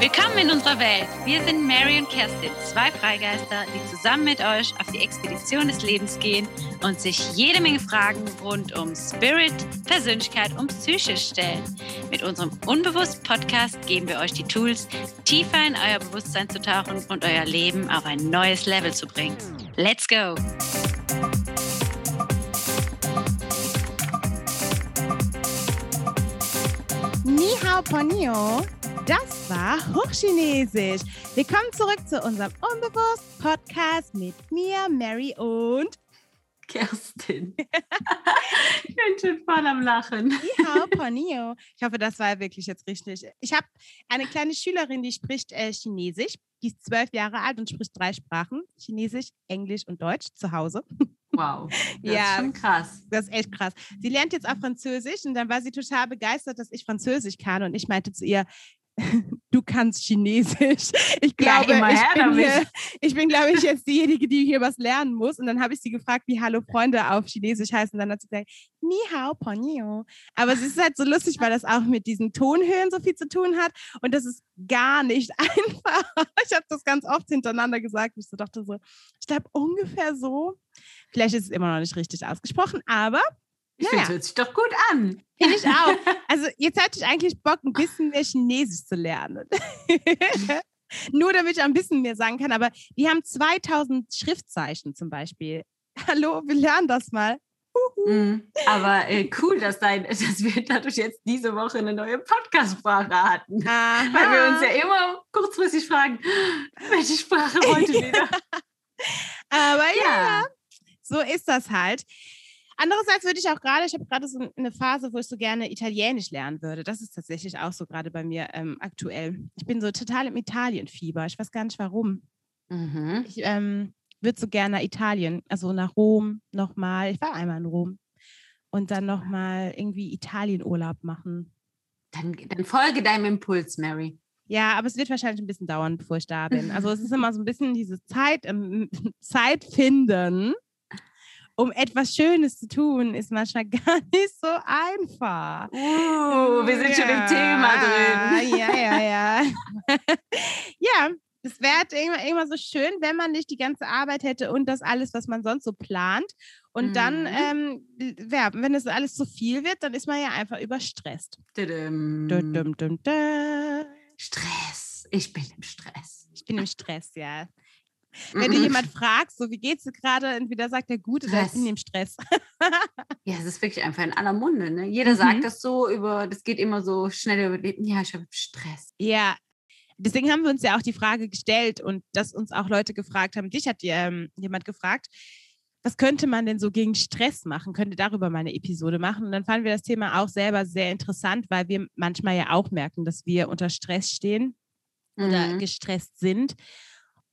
Willkommen in unserer Welt. Wir sind Mary und Kerstin, zwei Freigeister, die zusammen mit euch auf die Expedition des Lebens gehen und sich jede Menge Fragen rund um Spirit, Persönlichkeit und Psyche stellen. Mit unserem Unbewusst-Podcast geben wir euch die Tools, tiefer in euer Bewusstsein zu tauchen und euer Leben auf ein neues Level zu bringen. Let's go! Ni hao ponyo. Das war Hochchinesisch. Willkommen zurück zu unserem Unbewusst-Podcast mit mir, Mary und Kerstin. ich bin schon voll am Lachen. Ponyo. Ich hoffe, das war wirklich jetzt richtig. Ich habe eine kleine Schülerin, die spricht äh, Chinesisch. Die ist zwölf Jahre alt und spricht drei Sprachen: Chinesisch, Englisch und Deutsch zu Hause. Wow, das ja, ist schon krass. Das ist echt krass. Sie lernt jetzt auch Französisch und dann war sie total begeistert, dass ich Französisch kann. Und ich meinte zu ihr, du kannst Chinesisch. Ich glaube, ja, ich, bin hier, ich bin, glaube ich, jetzt diejenige, die hier was lernen muss. Und dann habe ich sie gefragt, wie Hallo Freunde auf Chinesisch heißt. Und dann hat sie gesagt, Ni hao ponyo. Aber es ist halt so lustig, weil das auch mit diesen Tonhöhen so viel zu tun hat. Und das ist gar nicht einfach. Ich habe das ganz oft hintereinander gesagt. Ich so dachte so, ich glaube ungefähr so. Vielleicht ist es immer noch nicht richtig ausgesprochen, aber ich naja. finde, hört sich doch gut an. Finde ich auch. Also jetzt hätte ich eigentlich Bock, ein bisschen mehr Chinesisch zu lernen. Nur damit ich ein bisschen mehr sagen kann. Aber die haben 2000 Schriftzeichen zum Beispiel. Hallo, wir lernen das mal. Mm, aber äh, cool, dass, dein, dass wir dadurch jetzt diese Woche eine neue Podcast-Sprache hatten. Aha. Weil wir uns ja immer kurzfristig fragen, welche Sprache heute wieder. aber ja. ja, so ist das halt. Andererseits würde ich auch gerade, ich habe gerade so eine Phase, wo ich so gerne Italienisch lernen würde. Das ist tatsächlich auch so gerade bei mir ähm, aktuell. Ich bin so total im Italienfieber. Ich weiß gar nicht warum. Mhm. Ich ähm, würde so gerne Italien, also nach Rom nochmal. Ich war einmal in Rom. Und dann nochmal irgendwie Italienurlaub machen. Dann, dann folge deinem Impuls, Mary. Ja, aber es wird wahrscheinlich ein bisschen dauern, bevor ich da bin. Also es ist immer so ein bisschen diese Zeit, ähm, Zeit finden um etwas Schönes zu tun, ist manchmal gar nicht so einfach. Uh, wir sind ja, schon im Thema drin. Ja, ja, ja. ja, es wäre immer, immer so schön, wenn man nicht die ganze Arbeit hätte und das alles, was man sonst so plant. Und mhm. dann, ähm, ja, wenn es alles zu viel wird, dann ist man ja einfach überstresst. Stress. Ich bin im Stress. Ich bin im Stress, ja. Wenn du jemand fragst, so wie geht's dir gerade, entweder sagt er gut oder ich bin im Stress. ja, es ist wirklich einfach in aller Munde. Ne? Jeder mhm. sagt das so über, das geht immer so schnell über Leben. Ja, ich habe Stress. Ja, deswegen haben wir uns ja auch die Frage gestellt und dass uns auch Leute gefragt haben. Dich hat ähm, jemand gefragt, was könnte man denn so gegen Stress machen? Könnte darüber mal eine Episode machen? Und dann fanden wir das Thema auch selber sehr interessant, weil wir manchmal ja auch merken, dass wir unter Stress stehen mhm. oder gestresst sind.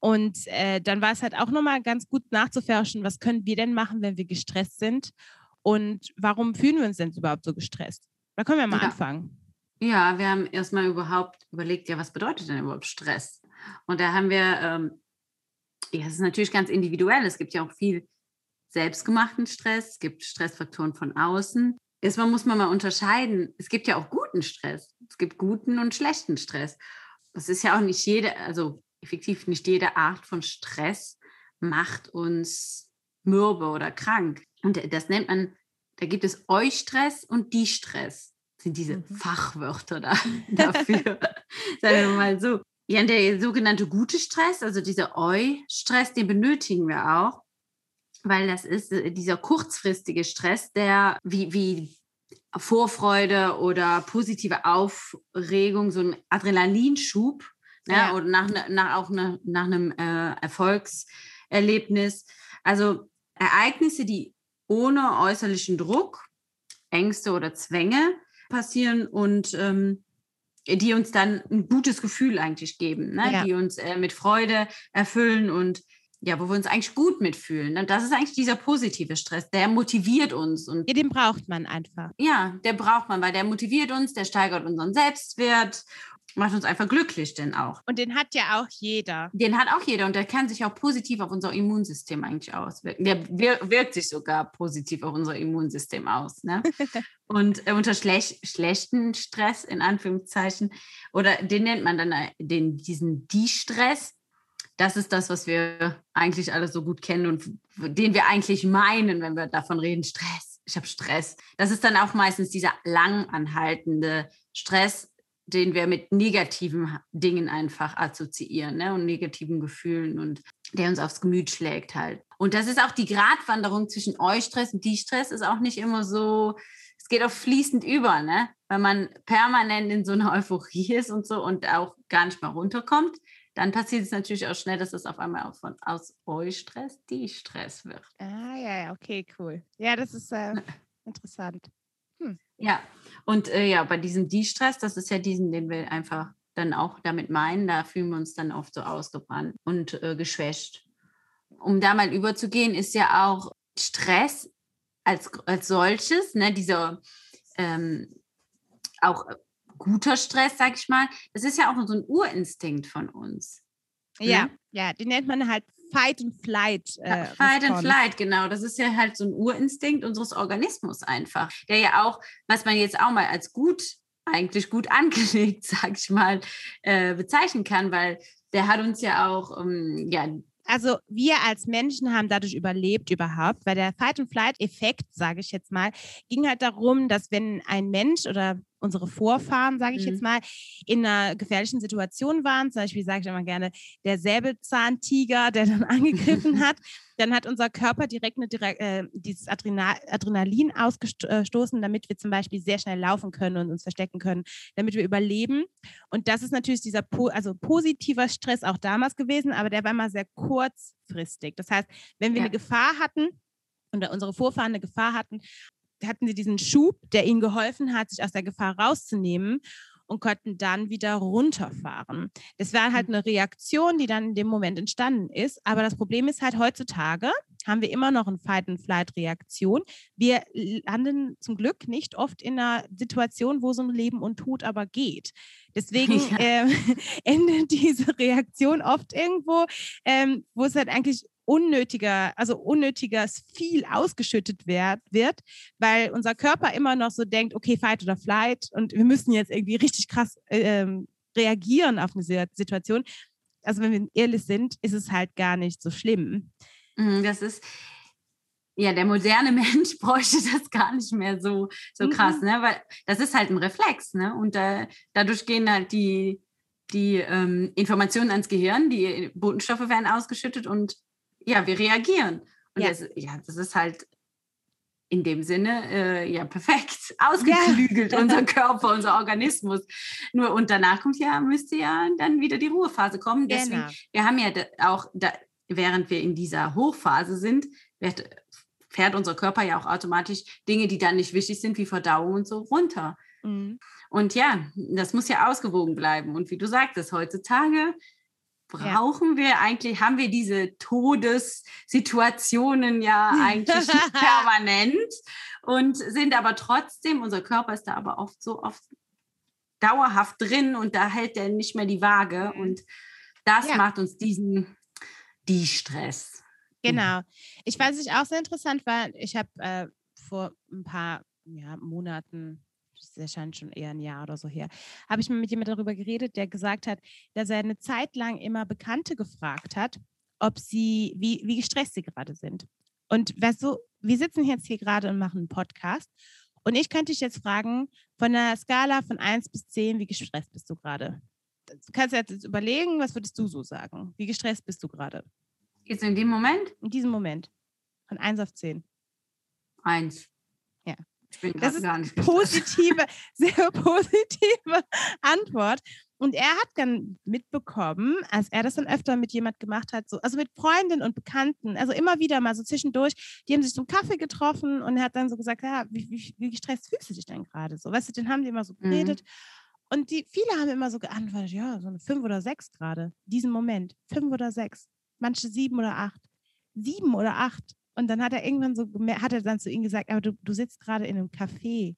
Und äh, dann war es halt auch nochmal ganz gut nachzuforschen, was können wir denn machen, wenn wir gestresst sind und warum fühlen wir uns denn überhaupt so gestresst? Da können wir mal ja. anfangen. Ja, wir haben erstmal überhaupt überlegt, ja, was bedeutet denn überhaupt Stress? Und da haben wir, ähm, ja, es ist natürlich ganz individuell. Es gibt ja auch viel selbstgemachten Stress, es gibt Stressfaktoren von außen. Erstmal muss man mal unterscheiden, es gibt ja auch guten Stress. Es gibt guten und schlechten Stress. Es ist ja auch nicht jede, also effektiv nicht jede Art von Stress macht uns mürbe oder krank. Und das nennt man, da gibt es Eustress und die Stress. Sind diese mhm. Fachwörter da, dafür. Sagen wir mal so. Ja, der sogenannte gute Stress, also dieser Eu-Stress, den benötigen wir auch, weil das ist äh, dieser kurzfristige Stress, der wie, wie Vorfreude oder positive Aufregung, so ein Adrenalinschub ja, oder nach, ne, nach auch ne, nach einem äh, Erfolgserlebnis. Also Ereignisse, die ohne äußerlichen Druck, Ängste oder Zwänge passieren und ähm, die uns dann ein gutes Gefühl eigentlich geben, ne? Ja. die uns äh, mit Freude erfüllen und ja, wo wir uns eigentlich gut mitfühlen. Und das ist eigentlich dieser positive Stress, der motiviert uns. Und ja, den braucht man einfach. Ja, der braucht man, weil der motiviert uns, der steigert unseren Selbstwert macht uns einfach glücklich, denn auch. Und den hat ja auch jeder. Den hat auch jeder und der kann sich auch positiv auf unser Immunsystem eigentlich auswirken. Der wirkt sich sogar positiv auf unser Immunsystem aus. Ne? und äh, unter schlech schlechten Stress, in Anführungszeichen, oder den nennt man dann äh, den, diesen Die-Stress. Das ist das, was wir eigentlich alle so gut kennen und den wir eigentlich meinen, wenn wir davon reden, Stress. Ich habe Stress. Das ist dann auch meistens dieser langanhaltende Stress, den wir mit negativen Dingen einfach assoziieren ne? und negativen Gefühlen und der uns aufs Gemüt schlägt halt. Und das ist auch die Gratwanderung zwischen euch Stress und die Stress ist auch nicht immer so, es geht auch fließend über, ne? Wenn man permanent in so einer Euphorie ist und so und auch gar nicht mal runterkommt, dann passiert es natürlich auch schnell, dass es auf einmal auch von aus euch Stress die Stress wird. Ah ja, ja, okay, cool. Ja, das ist äh, interessant. Hm. Ja, und äh, ja, bei diesem Die-Stress, das ist ja diesen, den wir einfach dann auch damit meinen, da fühlen wir uns dann oft so ausgebrannt und äh, geschwächt. Um da mal überzugehen, ist ja auch Stress als, als solches, ne, dieser ähm, auch guter Stress, sag ich mal, das ist ja auch so ein Urinstinkt von uns. Ja, ne? ja, den nennt man halt Fight and Flight. Äh, Fight and Flight, genau. Das ist ja halt so ein Urinstinkt unseres Organismus einfach, der ja auch, was man jetzt auch mal als gut, eigentlich gut angelegt, sag ich mal, äh, bezeichnen kann, weil der hat uns ja auch, ähm, ja, also wir als Menschen haben dadurch überlebt überhaupt, weil der Fight-and-Flight-Effekt, sage ich jetzt mal, ging halt darum, dass wenn ein Mensch oder unsere Vorfahren, sage ich mhm. jetzt mal, in einer gefährlichen Situation waren. Zum Beispiel sage ich immer gerne, der Säbelzahntiger, der dann angegriffen hat. Dann hat unser Körper direkt eine, äh, dieses Adrenal, Adrenalin ausgestoßen, damit wir zum Beispiel sehr schnell laufen können und uns verstecken können, damit wir überleben. Und das ist natürlich dieser po also positiver Stress auch damals gewesen, aber der war immer sehr kurzfristig. Das heißt, wenn wir ja. eine Gefahr hatten, oder unsere Vorfahren eine Gefahr hatten, hatten sie diesen Schub, der ihnen geholfen hat, sich aus der Gefahr rauszunehmen und konnten dann wieder runterfahren. Das war halt mhm. eine Reaktion, die dann in dem Moment entstanden ist. Aber das Problem ist halt heutzutage haben wir immer noch eine Fight-and-Flight-Reaktion. Wir landen zum Glück nicht oft in einer Situation, wo so ein Leben und Tod aber geht. Deswegen ja. äh, endet diese Reaktion oft irgendwo, ähm, wo es halt eigentlich unnötiger, also unnötiges viel ausgeschüttet werd, wird, weil unser Körper immer noch so denkt, okay, Fight oder Flight und wir müssen jetzt irgendwie richtig krass äh, reagieren auf eine Situation. Also wenn wir ehrlich sind, ist es halt gar nicht so schlimm. Mhm, das ist, ja, der moderne Mensch bräuchte das gar nicht mehr so, so krass, mhm. ne? Weil das ist halt ein Reflex, ne? Und äh, dadurch gehen halt die, die ähm, Informationen ans Gehirn, die Botenstoffe werden ausgeschüttet und ja, wir reagieren. Und ja. Das, ja, das ist halt in dem Sinne äh, ja perfekt ausgeklügelt, ja. unser Körper, unser Organismus. Nur und danach kommt ja, müsste ja dann wieder die Ruhephase kommen. Deswegen, genau. wir haben ja auch, da, während wir in dieser Hochphase sind, wird, fährt unser Körper ja auch automatisch Dinge, die dann nicht wichtig sind, wie Verdauung und so runter. Mhm. Und ja, das muss ja ausgewogen bleiben. Und wie du sagtest, heutzutage brauchen ja. wir eigentlich, haben wir diese Todessituationen ja eigentlich permanent und sind aber trotzdem, unser Körper ist da aber oft so oft dauerhaft drin und da hält er nicht mehr die Waage mhm. und das ja. macht uns diesen die Stress. Genau. Ich weiß, ich auch sehr interessant war, ich habe äh, vor ein paar ja, Monaten das erscheint schon eher ein Jahr oder so her, habe ich mit jemandem darüber geredet, der gesagt hat, dass er eine Zeit lang immer Bekannte gefragt hat, ob sie, wie, wie gestresst sie gerade sind. Und weißt du, wir sitzen jetzt hier gerade und machen einen Podcast. Und ich könnte dich jetzt fragen, von der Skala von 1 bis 10, wie gestresst bist du gerade? Du kannst jetzt überlegen, was würdest du so sagen? Wie gestresst bist du gerade? Jetzt in dem Moment? In diesem Moment. Von 1 auf 10. 1. Ja. Das ist nicht positive, sehr positive Antwort. Und er hat dann mitbekommen, als er das dann öfter mit jemand gemacht hat, so, also mit Freundinnen und Bekannten, also immer wieder mal so zwischendurch, die haben sich zum Kaffee getroffen und er hat dann so gesagt, ja, wie, wie, wie gestresst fühlst du dich denn gerade so? Weißt du, den haben die immer so geredet. Mhm. Und die, viele haben immer so geantwortet, ja, so eine fünf oder sechs gerade, diesen Moment, fünf oder sechs, manche sieben oder acht, sieben oder acht. Und dann hat er irgendwann so, hat er dann zu ihm gesagt, aber du, du sitzt gerade in einem Café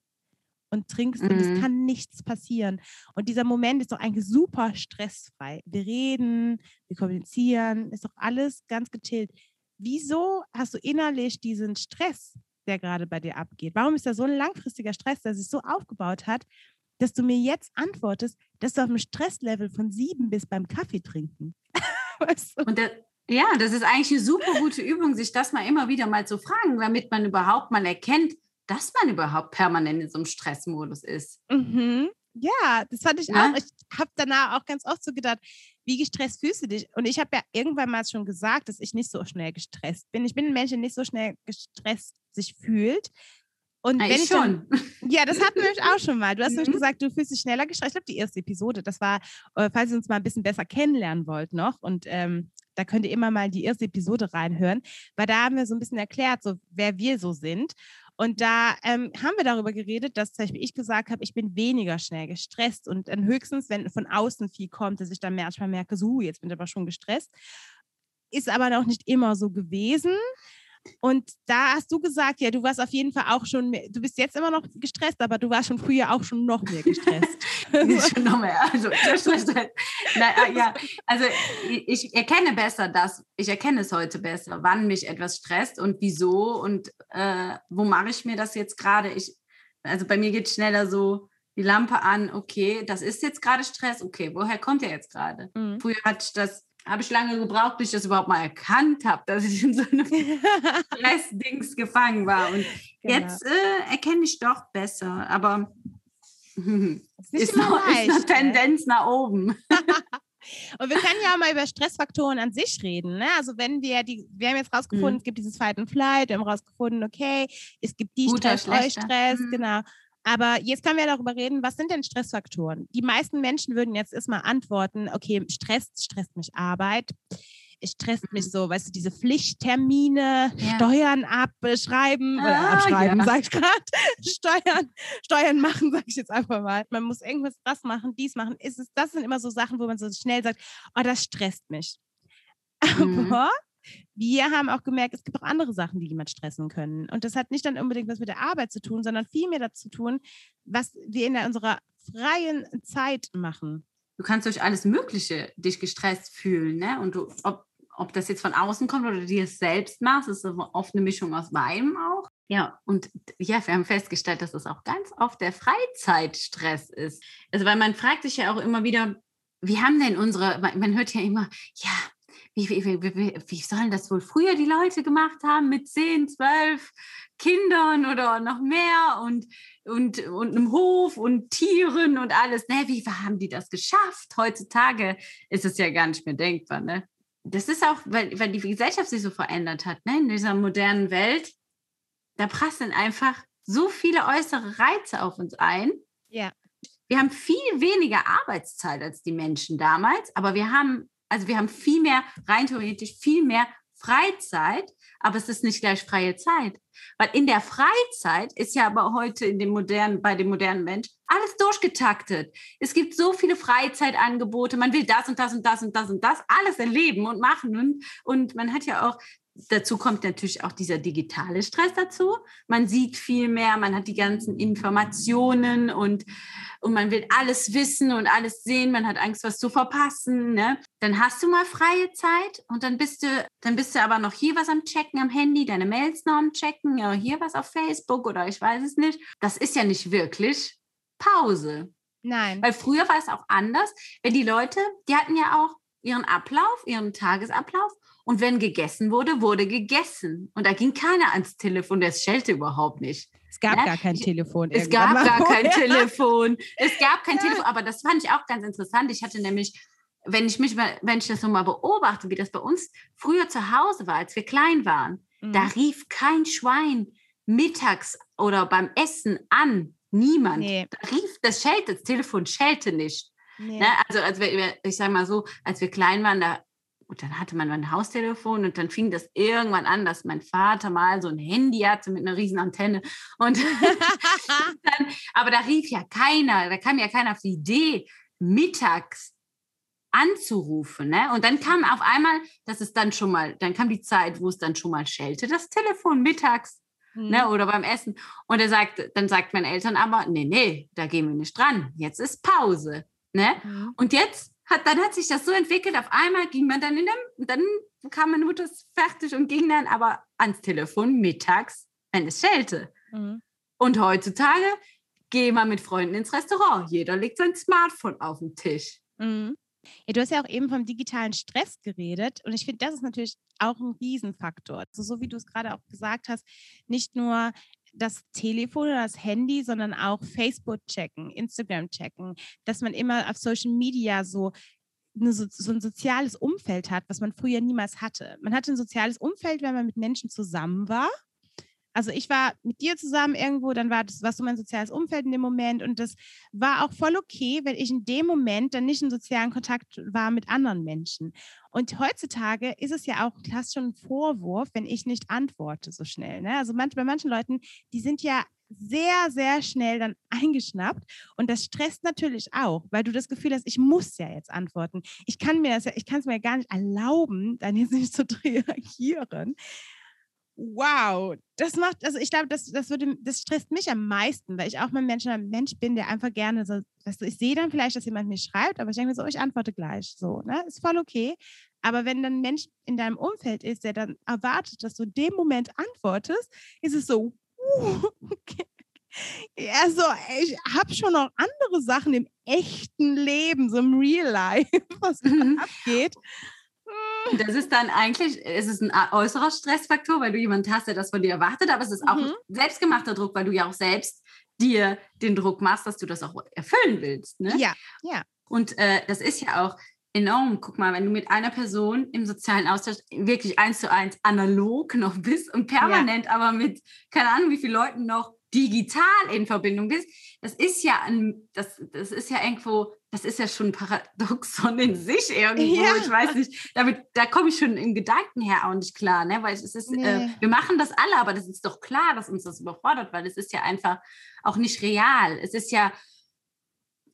und trinkst mhm. und es kann nichts passieren. Und dieser Moment ist doch eigentlich super stressfrei. Wir reden, wir kommunizieren, ist doch alles ganz gechillt. Wieso hast du innerlich diesen Stress, der gerade bei dir abgeht? Warum ist da so ein langfristiger Stress, der sich so aufgebaut hat, dass du mir jetzt antwortest, dass du auf einem Stresslevel von sieben bist beim Kaffee trinken? weißt du? Und der, ja, das ist eigentlich eine super gute Übung, sich das mal immer wieder mal zu fragen, damit man überhaupt mal erkennt, dass man überhaupt permanent in so einem Stressmodus ist. Mhm. Ja, das fand ich ja? auch. Ich habe danach auch ganz oft so gedacht, wie gestresst fühlst du dich? Und ich habe ja irgendwann mal schon gesagt, dass ich nicht so schnell gestresst bin. Ich bin ein Mensch, der nicht so schnell gestresst sich fühlt. Und wenn ich schon. Dann, ja, das hatten wir auch schon mal. Du hast mhm. nämlich gesagt, du fühlst dich schneller gestresst. Ich glaube, die erste Episode, das war, äh, falls ihr uns mal ein bisschen besser kennenlernen wollt noch. Und ähm, da könnt ihr immer mal die erste Episode reinhören, weil da haben wir so ein bisschen erklärt, so wer wir so sind. Und da ähm, haben wir darüber geredet, dass zum Beispiel ich gesagt habe, ich bin weniger schnell gestresst und dann höchstens, wenn von außen viel kommt, dass ich dann manchmal merke, so, jetzt bin ich aber schon gestresst. Ist aber noch nicht immer so gewesen. Und da hast du gesagt, ja, du warst auf jeden Fall auch schon, mehr, du bist jetzt immer noch gestresst, aber du warst schon früher auch schon noch mehr gestresst. schon noch mehr, also Na, äh, ja, also ich, ich, erkenne besser das, ich erkenne es heute besser, wann mich etwas stresst und wieso und äh, wo mache ich mir das jetzt gerade. Ich, also bei mir geht schneller so die Lampe an, okay, das ist jetzt gerade Stress, okay, woher kommt der jetzt gerade? Mhm. Früher hatte ich das habe ich lange gebraucht, bis ich das überhaupt mal erkannt habe, dass ich in so einem Stressdings gefangen war. Und genau. jetzt äh, erkenne ich doch besser, aber ist, ist, noch, leicht, ist eine Tendenz ne? nach oben. Und wir können ja auch mal über Stressfaktoren an sich reden. Ne? Also wenn wir die, wir haben jetzt rausgefunden, mhm. es gibt dieses Fight and Flight, wir haben rausgefunden, okay, es gibt die Guter, Stress, Stress, mhm. genau. Aber jetzt können wir darüber reden, was sind denn Stressfaktoren? Die meisten Menschen würden jetzt erstmal antworten, okay, Stress stresst mich Arbeit. Es stresst mich mhm. so, weißt du, diese Pflichttermine, ja. Steuern abschreiben, ah, oder abschreiben, ja. sag ich gerade. Steuern, Steuern machen, sag ich jetzt einfach mal. Man muss irgendwas das machen, dies machen. Ist es, das sind immer so Sachen, wo man so schnell sagt, oh, das stresst mich. Mhm. Wir haben auch gemerkt, es gibt auch andere Sachen, die jemand stressen können. Und das hat nicht dann unbedingt was mit der Arbeit zu tun, sondern vielmehr dazu zu tun, was wir in unserer freien Zeit machen. Du kannst durch alles Mögliche dich gestresst fühlen, ne? Und du, ob, ob das jetzt von außen kommt oder dir es selbst machst, ist oft eine Mischung aus beidem auch. Ja, und ja, wir haben festgestellt, dass es auch ganz oft der Freizeitstress ist. Also, weil man fragt sich ja auch immer wieder, wie haben denn unsere, man hört ja immer, ja, wie, wie, wie, wie sollen das wohl früher die Leute gemacht haben mit 10, 12 Kindern oder noch mehr und, und, und einem Hof und Tieren und alles. Ne? Wie haben die das geschafft? Heutzutage ist es ja gar nicht mehr denkbar. Ne? Das ist auch, weil, weil die Gesellschaft sich so verändert hat, ne? in dieser modernen Welt. Da prasseln einfach so viele äußere Reize auf uns ein. Ja. Wir haben viel weniger Arbeitszeit als die Menschen damals, aber wir haben also wir haben viel mehr, rein theoretisch viel mehr Freizeit, aber es ist nicht gleich freie Zeit. Weil in der Freizeit ist ja aber heute in dem modernen, bei dem modernen Mensch alles durchgetaktet. Es gibt so viele Freizeitangebote, man will das und das und das und das und das alles erleben und machen. Und, und man hat ja auch dazu kommt natürlich auch dieser digitale Stress dazu. Man sieht viel mehr, man hat die ganzen Informationen und, und man will alles wissen und alles sehen, man hat Angst, was zu verpassen. Ne? Dann hast du mal freie Zeit und dann bist du, dann bist du aber noch hier was am Checken am Handy, deine Mails noch am Checken, ja, hier was auf Facebook oder ich weiß es nicht. Das ist ja nicht wirklich Pause. Nein. Weil früher war es auch anders, wenn die Leute, die hatten ja auch ihren Ablauf, ihren Tagesablauf und wenn gegessen wurde, wurde gegessen. Und da ging keiner ans Telefon, das schellte überhaupt nicht. Es gab ja? gar kein Telefon. Es gab gar kein Telefon. Es gab kein ja. Telefon. Aber das fand ich auch ganz interessant. Ich hatte nämlich, wenn ich mich mal, wenn ich das so mal beobachte, wie das bei uns früher zu Hause war, als wir klein waren, mhm. da rief kein Schwein mittags oder beim Essen an. Niemand. Nee. Da rief, das schellte, das Telefon schellte nicht. Nee. Ne? Also, als wir, ich sage mal so, als wir klein waren, da und dann hatte man ein Haustelefon und dann fing das irgendwann an, dass mein Vater mal so ein Handy hatte mit einer riesen Antenne. Und dann, aber da rief ja keiner, da kam ja keiner auf die Idee, mittags anzurufen. Ne? Und dann kam auf einmal, dass es dann schon mal, dann kam die Zeit, wo es dann schon mal schellte, das Telefon mittags. Mhm. Ne, oder beim Essen. Und er sagt, dann sagt meine Eltern aber, nee, nee, da gehen wir nicht dran. Jetzt ist Pause. Ne? Mhm. Und jetzt hat, dann hat sich das so entwickelt, auf einmal ging man dann in dem, dann kam meine Mutter fertig und ging dann aber ans Telefon mittags, wenn es schellte. Mhm. Und heutzutage gehe mal mit Freunden ins Restaurant. Jeder legt sein Smartphone auf den Tisch. Mhm. Ja, du hast ja auch eben vom digitalen Stress geredet und ich finde, das ist natürlich auch ein Riesenfaktor. Also so wie du es gerade auch gesagt hast, nicht nur das Telefon oder das Handy, sondern auch Facebook checken, Instagram checken, dass man immer auf Social Media so, eine, so ein soziales Umfeld hat, was man früher niemals hatte. Man hatte ein soziales Umfeld, wenn man mit Menschen zusammen war also ich war mit dir zusammen irgendwo, dann war das, warst du mein soziales Umfeld in dem Moment und das war auch voll okay, wenn ich in dem Moment dann nicht in sozialen Kontakt war mit anderen Menschen. Und heutzutage ist es ja auch fast schon ein Vorwurf, wenn ich nicht antworte so schnell. Ne? Also manch, bei manchen Leuten, die sind ja sehr, sehr schnell dann eingeschnappt. Und das stresst natürlich auch, weil du das Gefühl hast, ich muss ja jetzt antworten. Ich kann mir das ja, ich kann es mir ja gar nicht erlauben, dann jetzt nicht zu reagieren wow, das macht, also ich glaube, das, das würde, das stresst mich am meisten, weil ich auch mal Mensch, ein Mensch bin, der einfach gerne so, weißt du, ich sehe dann vielleicht, dass jemand mir schreibt, aber ich denke mir so, ich antworte gleich, so, ne, ist voll okay. Aber wenn dann ein Mensch in deinem Umfeld ist, der dann erwartet, dass du in dem Moment antwortest, ist es so, uh, okay. Ja, so, ich habe schon noch andere Sachen im echten Leben, so im Real Life, was mhm. abgeht. Das ist dann eigentlich, es ist ein äußerer Stressfaktor, weil du jemanden hast, der das von dir erwartet, aber es ist auch mhm. selbstgemachter Druck, weil du ja auch selbst dir den Druck machst, dass du das auch erfüllen willst. Ne? Ja, ja. Und äh, das ist ja auch enorm. Guck mal, wenn du mit einer Person im sozialen Austausch wirklich eins zu eins analog noch bist und permanent, ja. aber mit keine Ahnung wie vielen Leuten noch digital in Verbindung bist, das ist ja ein, das, das ist ja irgendwo, das ist ja schon ein Paradoxon in sich irgendwo. Ja. Ich weiß nicht, damit, da komme ich schon im Gedanken her auch nicht klar, ne? Weil es ist, äh, nee. äh, wir machen das alle, aber das ist doch klar, dass uns das überfordert, weil es ist ja einfach auch nicht real. Es ist ja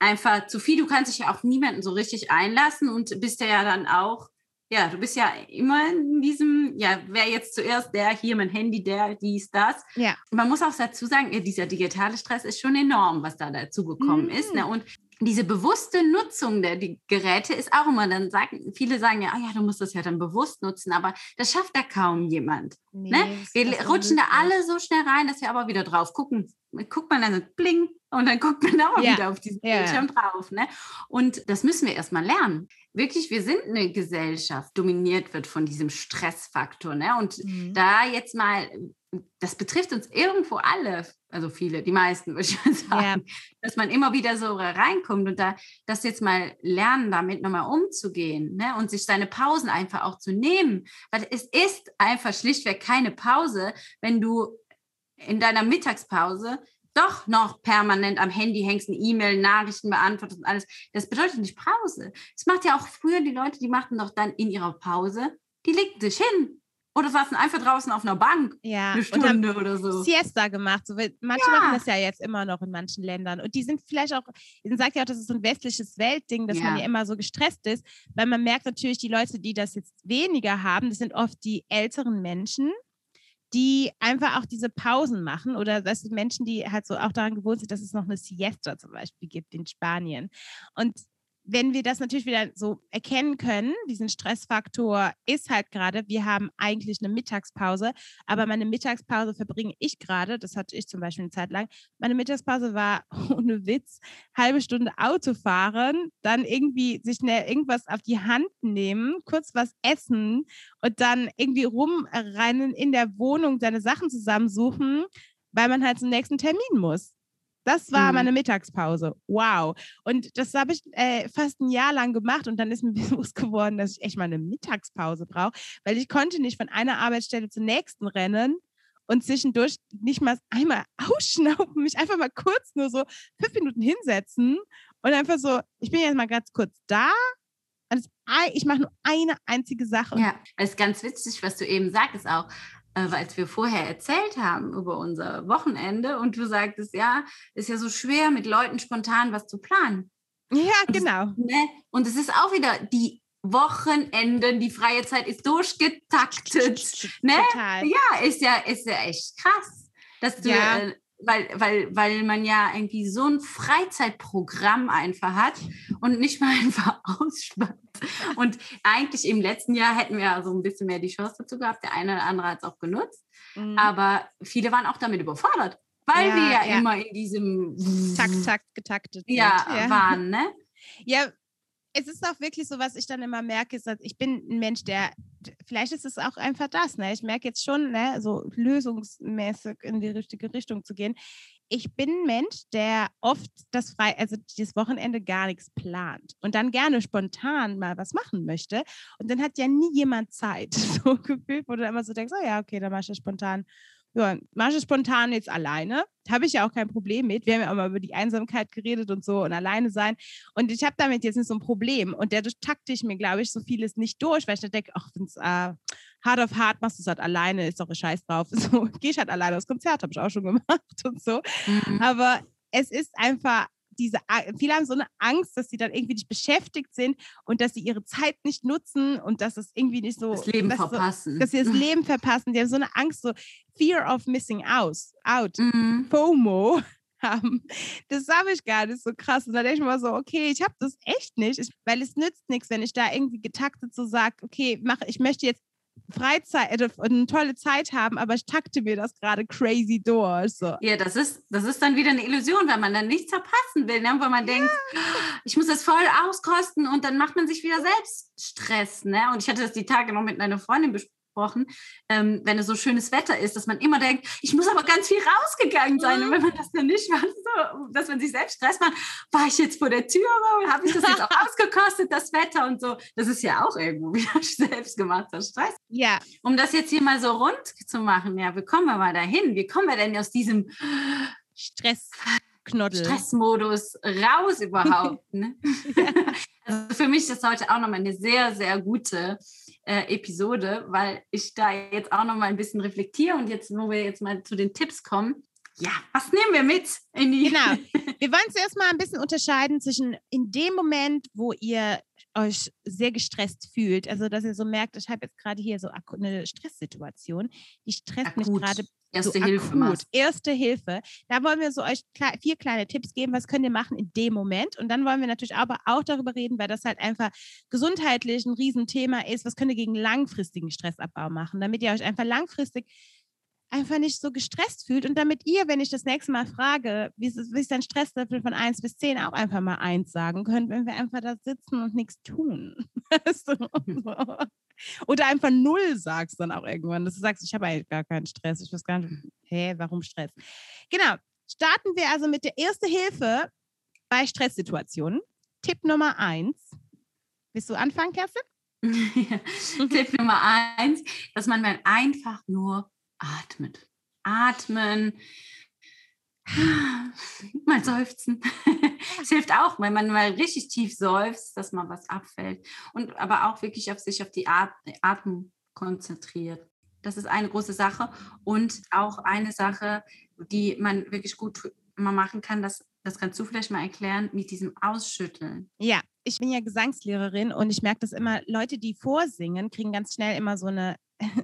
einfach zu viel. Du kannst dich ja auf niemanden so richtig einlassen und bist ja dann auch ja, du bist ja immer in diesem, ja, wer jetzt zuerst der, hier mein Handy, der, dies, das. Ja. Man muss auch dazu sagen, dieser digitale Stress ist schon enorm, was da dazu gekommen mhm. ist. Ne? Und diese bewusste Nutzung der Geräte ist auch immer, dann sagen, viele sagen ja, oh ja, du musst das ja dann bewusst nutzen, aber das schafft da kaum jemand. Nee, ne? Wir rutschen da alle so schnell rein, dass wir aber wieder drauf gucken. Guckt man dann so bling und dann guckt man auch ja. wieder auf diesen ja. Bildschirm drauf. Ne? Und das müssen wir erstmal lernen. Wirklich, wir sind eine Gesellschaft, dominiert wird von diesem Stressfaktor. Ne? Und mhm. da jetzt mal das betrifft uns irgendwo alle, also viele, die meisten würde ich mal sagen, ja. dass man immer wieder so reinkommt und da das jetzt mal lernen, damit nochmal umzugehen ne? und sich seine Pausen einfach auch zu nehmen. Weil es ist einfach schlichtweg keine Pause, wenn du in deiner Mittagspause doch noch permanent am Handy hängst, eine E-Mail, Nachrichten beantwortest und alles. Das bedeutet nicht Pause. Das macht ja auch früher die Leute, die machten doch dann in ihrer Pause, die legten sich hin oder saßen einfach draußen auf einer Bank ja, eine Stunde oder so. Siesta gemacht. So, manche ja. machen das ja jetzt immer noch in manchen Ländern. Und die sind vielleicht auch, man sagt ja auch, das ist so ein westliches Weltding, dass ja. man ja immer so gestresst ist, weil man merkt natürlich, die Leute, die das jetzt weniger haben, das sind oft die älteren Menschen, die einfach auch diese Pausen machen oder das sind Menschen, die halt so auch daran gewohnt sind, dass es noch eine Siesta zum Beispiel gibt in Spanien. Und wenn wir das natürlich wieder so erkennen können, diesen Stressfaktor ist halt gerade, wir haben eigentlich eine Mittagspause, aber meine Mittagspause verbringe ich gerade, das hatte ich zum Beispiel eine Zeit lang, meine Mittagspause war ohne Witz, halbe Stunde Auto fahren, dann irgendwie sich schnell irgendwas auf die Hand nehmen, kurz was essen und dann irgendwie rumrennen in der Wohnung, seine Sachen zusammensuchen, weil man halt zum nächsten Termin muss. Das war mhm. meine Mittagspause. Wow. Und das habe ich äh, fast ein Jahr lang gemacht und dann ist mir bewusst geworden, dass ich echt mal eine Mittagspause brauche, weil ich konnte nicht von einer Arbeitsstelle zur nächsten rennen und zwischendurch nicht mal einmal ausschnaufen, mich einfach mal kurz nur so fünf Minuten hinsetzen und einfach so, ich bin jetzt mal ganz kurz da. Ich mache nur eine einzige Sache. Ja, es ist ganz witzig, was du eben sagst auch als wir vorher erzählt haben über unser Wochenende und du sagtest, ja, ist ja so schwer, mit Leuten spontan was zu planen. Ja, genau. Und, ne? und es ist auch wieder die Wochenenden, die freie Zeit ist durchgetaktet. ne? Total. Ja, ist ja, ist ja echt krass. dass du, ja. Weil, weil, weil man ja irgendwie so ein Freizeitprogramm einfach hat und nicht mal einfach ausspannt. Und eigentlich im letzten Jahr hätten wir so ein bisschen mehr die Chance dazu gehabt. Der eine oder andere hat es auch genutzt. Mhm. Aber viele waren auch damit überfordert, weil ja, wir ja, ja, immer in diesem Takt, Takt getaktet ja, ja. waren. Ne? Ja, es ist auch wirklich so, was ich dann immer merke, ist, dass ich bin ein Mensch, der, vielleicht ist es auch einfach das, ne? Ich merke jetzt schon, ne, so lösungsmäßig in die richtige Richtung zu gehen. Ich bin ein Mensch, der oft das frei, also das Wochenende gar nichts plant und dann gerne spontan mal was machen möchte. Und dann hat ja nie jemand Zeit, so gefühlt, wo du immer so denkst, oh ja, okay, dann mach ich das spontan ja, mache spontan jetzt alleine. Habe ich ja auch kein Problem mit. Wir haben ja auch mal über die Einsamkeit geredet und so und alleine sein. Und ich habe damit jetzt nicht so ein Problem. Und dadurch takte ich mir, glaube ich, so vieles nicht durch, weil ich dann denke, ach, wenn es äh, hard of hard machst du es halt alleine, ist doch ein Scheiß drauf. So, gehe ich halt alleine aufs Konzert, habe ich auch schon gemacht und so. Mhm. Aber es ist einfach diese, viele haben so eine Angst, dass sie dann irgendwie nicht beschäftigt sind und dass sie ihre Zeit nicht nutzen und dass es irgendwie nicht so. Das Leben verpassen. So, dass sie das Leben verpassen. Die haben so eine Angst, so Fear of Missing Out, out mhm. FOMO haben. Das habe ich gar nicht so krass. Und da denke ich mir so, okay, ich habe das echt nicht, ich, weil es nützt nichts, wenn ich da irgendwie getaktet so sage, okay, mach, ich möchte jetzt Freizeit, äh, eine tolle Zeit haben, aber ich takte mir das gerade crazy durch. So. Ja, das ist, das ist dann wieder eine Illusion, weil man dann nichts verpassen will, ne? weil man ja. denkt, ich muss das voll auskosten und dann macht man sich wieder selbst Stress. Ne? Und ich hatte das die Tage noch mit einer Freundin besprochen gesprochen, ähm, wenn es so schönes Wetter ist, dass man immer denkt, ich muss aber ganz viel rausgegangen sein. Mhm. Und wenn man das dann nicht macht, so, dass man sich selbst stresst macht, war ich jetzt vor der Tür und habe ich das jetzt auch ausgekostet, das Wetter und so. Das ist ja auch irgendwo wieder selbst gemachter Stress. Ja. Um das jetzt hier mal so rund zu machen, ja, wie kommen wir mal dahin? Wie kommen wir denn aus diesem Stress? Knoddel. Stressmodus raus überhaupt. Ne? also für mich ist heute auch nochmal eine sehr, sehr gute äh, Episode, weil ich da jetzt auch noch mal ein bisschen reflektiere und jetzt, wo wir jetzt mal zu den Tipps kommen, ja, was nehmen wir mit in die? Genau. Wir wollen zuerst mal ein bisschen unterscheiden zwischen in dem Moment, wo ihr euch sehr gestresst fühlt, also dass ihr so merkt, ich habe jetzt gerade hier so eine Stresssituation, die stresst akut. mich gerade Erste so Hilfe. Akut. Erste Hilfe. Da wollen wir so euch vier kleine Tipps geben, was könnt ihr machen in dem Moment. Und dann wollen wir natürlich aber auch darüber reden, weil das halt einfach gesundheitlich ein Riesenthema ist, was könnt ihr gegen langfristigen Stressabbau machen, damit ihr euch einfach langfristig einfach nicht so gestresst fühlt und damit ihr, wenn ich das nächste Mal frage, wie ist, wie ist dein Stresslevel von 1 bis 10, auch einfach mal 1 sagen könnt, wenn wir einfach da sitzen und nichts tun. Oder einfach 0 sagst dann auch irgendwann, dass du sagst, ich habe eigentlich gar keinen Stress. Ich weiß gar nicht, hä, warum Stress? Genau. Starten wir also mit der ersten Hilfe bei Stresssituationen. Tipp Nummer 1. Willst du anfangen, Kerstin? Tipp Nummer 1, dass man mal einfach nur atmet. Atmen, mal seufzen. Es hilft auch, wenn man mal richtig tief seufzt, dass mal was abfällt. Und aber auch wirklich auf sich, auf die Atmung konzentriert. Das ist eine große Sache. Und auch eine Sache, die man wirklich gut mal machen kann, das, das kannst du vielleicht mal erklären, mit diesem Ausschütteln. Ja, ich bin ja Gesangslehrerin und ich merke das immer, Leute, die vorsingen, kriegen ganz schnell immer so eine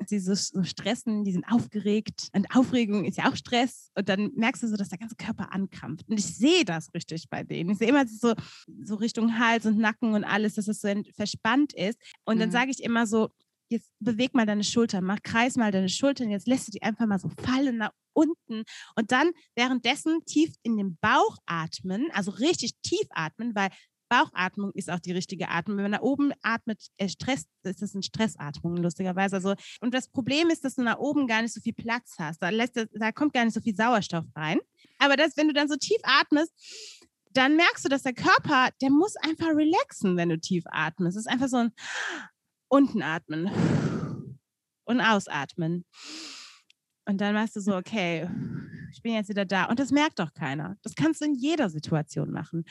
sie so, so, stressen, die sind aufgeregt. Und Aufregung ist ja auch Stress. Und dann merkst du so, dass der ganze Körper ankrampft. Und ich sehe das richtig bei denen. Ich sehe immer so, so Richtung Hals und Nacken und alles, dass es so verspannt ist. Und mhm. dann sage ich immer so, jetzt beweg mal deine Schultern, mach kreis mal deine Schultern, jetzt lässt du die einfach mal so fallen nach unten und dann währenddessen tief in den Bauch atmen, also richtig tief atmen, weil Bauchatmung ist auch die richtige Atmung. Wenn man nach oben atmet, äh, Stress, ist das eine Stressatmung, lustigerweise. Also, und das Problem ist, dass du nach oben gar nicht so viel Platz hast. Da, lässt, da kommt gar nicht so viel Sauerstoff rein. Aber das, wenn du dann so tief atmest, dann merkst du, dass der Körper, der muss einfach relaxen, wenn du tief atmest. Es ist einfach so ein unten atmen und ausatmen. Und dann machst du so, okay, ich bin jetzt wieder da. Und das merkt doch keiner. Das kannst du in jeder Situation machen.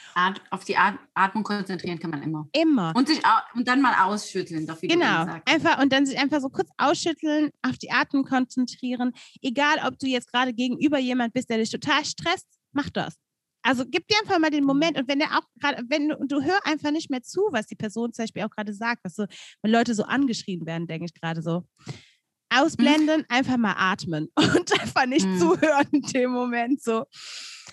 Auf die Atmung konzentrieren kann man immer. Immer. Und, sich, und dann mal ausschütteln. Doch, genau. Einfach, und dann sich einfach so kurz ausschütteln, auf die Atmung konzentrieren. Egal, ob du jetzt gerade gegenüber jemand bist, der dich total stresst, mach das. Also gib dir einfach mal den Moment und wenn der auch gerade, wenn du, du hör einfach nicht mehr zu, was die Person zum Beispiel auch gerade sagt, was so, wenn Leute so angeschrien werden, denke ich gerade so ausblenden, mhm. einfach mal atmen und einfach nicht mhm. zuhören in dem Moment so.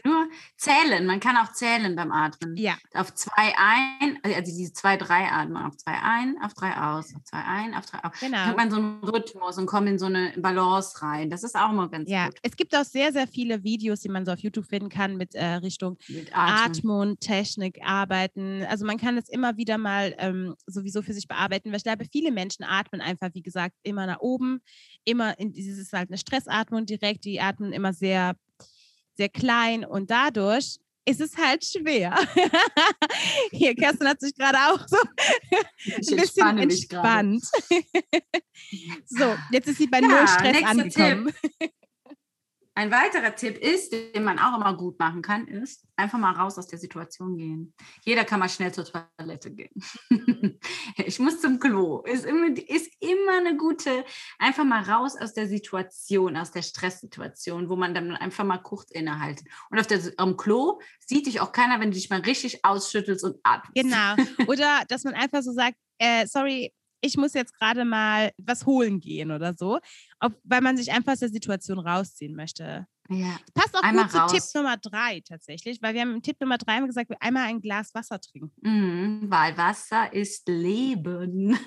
Nur zählen, man kann auch zählen beim Atmen. Ja. Auf zwei ein, also diese zwei, drei Atmen, auf zwei ein, auf drei aus, auf zwei ein, auf drei aus. Genau. Dann hat man so einen Rhythmus und kommt in so eine Balance rein. Das ist auch mal ganz ja. gut. Es gibt auch sehr, sehr viele Videos, die man so auf YouTube finden kann mit äh, Richtung mit Atmen. Technik, Arbeiten. Also man kann es immer wieder mal ähm, sowieso für sich bearbeiten, weil ich glaube, viele Menschen atmen einfach, wie gesagt, immer nach oben, immer in dieses halt eine Stressatmung direkt, die atmen immer sehr, sehr klein und dadurch ist es halt schwer. Hier, Kerstin hat sich gerade auch so ein bisschen entspannt. so, jetzt ist sie bei ja, Null Stress angekommen. Ein weiterer Tipp ist, den man auch immer gut machen kann, ist einfach mal raus aus der Situation gehen. Jeder kann mal schnell zur Toilette gehen. ich muss zum Klo. Ist immer, ist immer eine gute, einfach mal raus aus der Situation, aus der Stresssituation, wo man dann einfach mal kurz innehalten. Und auf der, am Klo sieht dich auch keiner, wenn du dich mal richtig ausschüttelst und atmest. Genau. Oder dass man einfach so sagt, äh, sorry, ich muss jetzt gerade mal was holen gehen oder so, ob, weil man sich einfach aus der Situation rausziehen möchte. Ja. Passt auch einmal gut raus. zu Tipp Nummer drei tatsächlich, weil wir haben im Tipp Nummer drei gesagt, wir einmal ein Glas Wasser trinken. Mhm, weil Wasser ist Leben.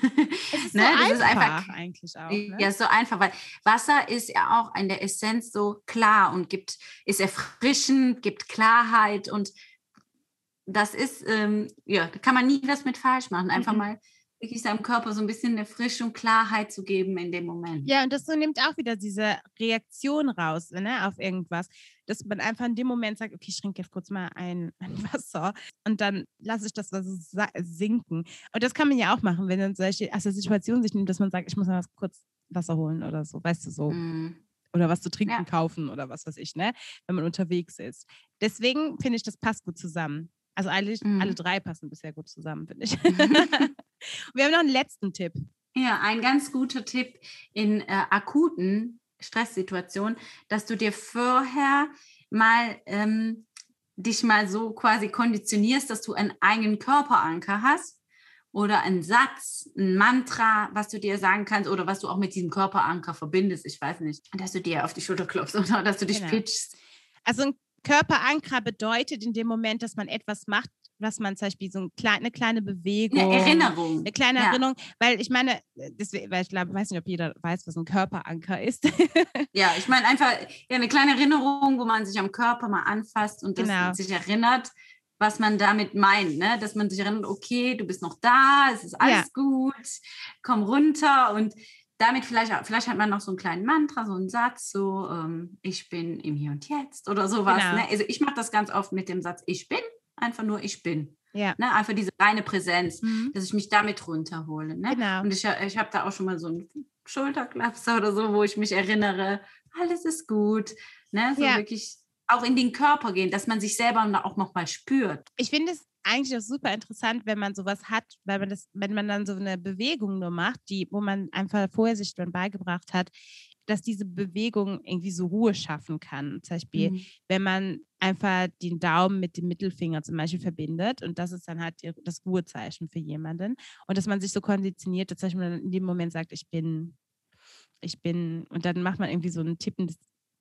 Es ist ne? so das einfach, ist einfach eigentlich auch. Ne? Ja, so einfach, weil Wasser ist ja auch in der Essenz so klar und gibt, ist erfrischend, gibt Klarheit und das ist, ähm, ja, da kann man nie was mit falsch machen. Einfach mhm. mal wirklich seinem Körper so ein bisschen eine Frischung, Klarheit zu geben in dem Moment. Ja, und das so nimmt auch wieder diese Reaktion raus ne, auf irgendwas, dass man einfach in dem Moment sagt, okay, ich trinke jetzt kurz mal ein, ein Wasser und dann lasse ich das Wasser sinken. Und das kann man ja auch machen, wenn man solche aus der Situation sich nimmt, dass man sagt, ich muss mal kurz Wasser holen oder so, weißt du, so. Mm. Oder was zu trinken ja. kaufen oder was weiß ich, ne? Wenn man unterwegs ist. Deswegen finde ich, das passt gut zusammen. Also eigentlich mhm. alle drei passen bisher gut zusammen, finde ich. wir haben noch einen letzten Tipp. Ja, ein ganz guter Tipp in äh, akuten Stresssituationen, dass du dir vorher mal ähm, dich mal so quasi konditionierst, dass du einen eigenen Körperanker hast oder einen Satz, ein Mantra, was du dir sagen kannst oder was du auch mit diesem Körperanker verbindest. Ich weiß nicht, dass du dir auf die Schulter klopfst oder dass du dich genau. pitchst. Also ein Körperanker bedeutet in dem Moment, dass man etwas macht, was man zum Beispiel so eine kleine Bewegung. Eine Erinnerung. Eine kleine ja. Erinnerung, weil ich meine, deswegen, weil ich glaube, weiß nicht, ob jeder weiß, was ein Körperanker ist. ja, ich meine einfach ja, eine kleine Erinnerung, wo man sich am Körper mal anfasst und genau. sich erinnert, was man damit meint, ne? dass man sich erinnert, okay, du bist noch da, es ist alles ja. gut, komm runter und damit vielleicht, vielleicht hat man noch so einen kleinen Mantra, so einen Satz, so ähm, ich bin im Hier und Jetzt oder sowas. Genau. Ne? Also ich mache das ganz oft mit dem Satz ich bin, einfach nur ich bin. Ja. Ne? Einfach diese reine Präsenz, mhm. dass ich mich damit runterhole. Ne? Genau. Und ich, ich habe da auch schon mal so einen Schulterklapser oder so, wo ich mich erinnere, alles ist gut. Ne? So ja. wirklich auch in den Körper gehen, dass man sich selber auch noch mal spürt. Ich finde es eigentlich auch super interessant, wenn man sowas hat, weil man das, wenn man dann so eine Bewegung nur macht, die, wo man einfach vorher sich dann beigebracht hat, dass diese Bewegung irgendwie so Ruhe schaffen kann. Zum Beispiel, mhm. wenn man einfach den Daumen mit dem Mittelfinger zum Beispiel verbindet und das ist dann halt das Ruhezeichen für jemanden und dass man sich so konditioniert, dass man in dem Moment sagt, ich bin, ich bin und dann macht man irgendwie so ein tippendes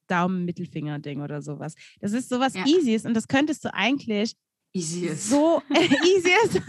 Daumen-Mittelfinger-Ding oder sowas. Das ist sowas ja. Easyes und das könntest du eigentlich Easiest. So äh, easiest.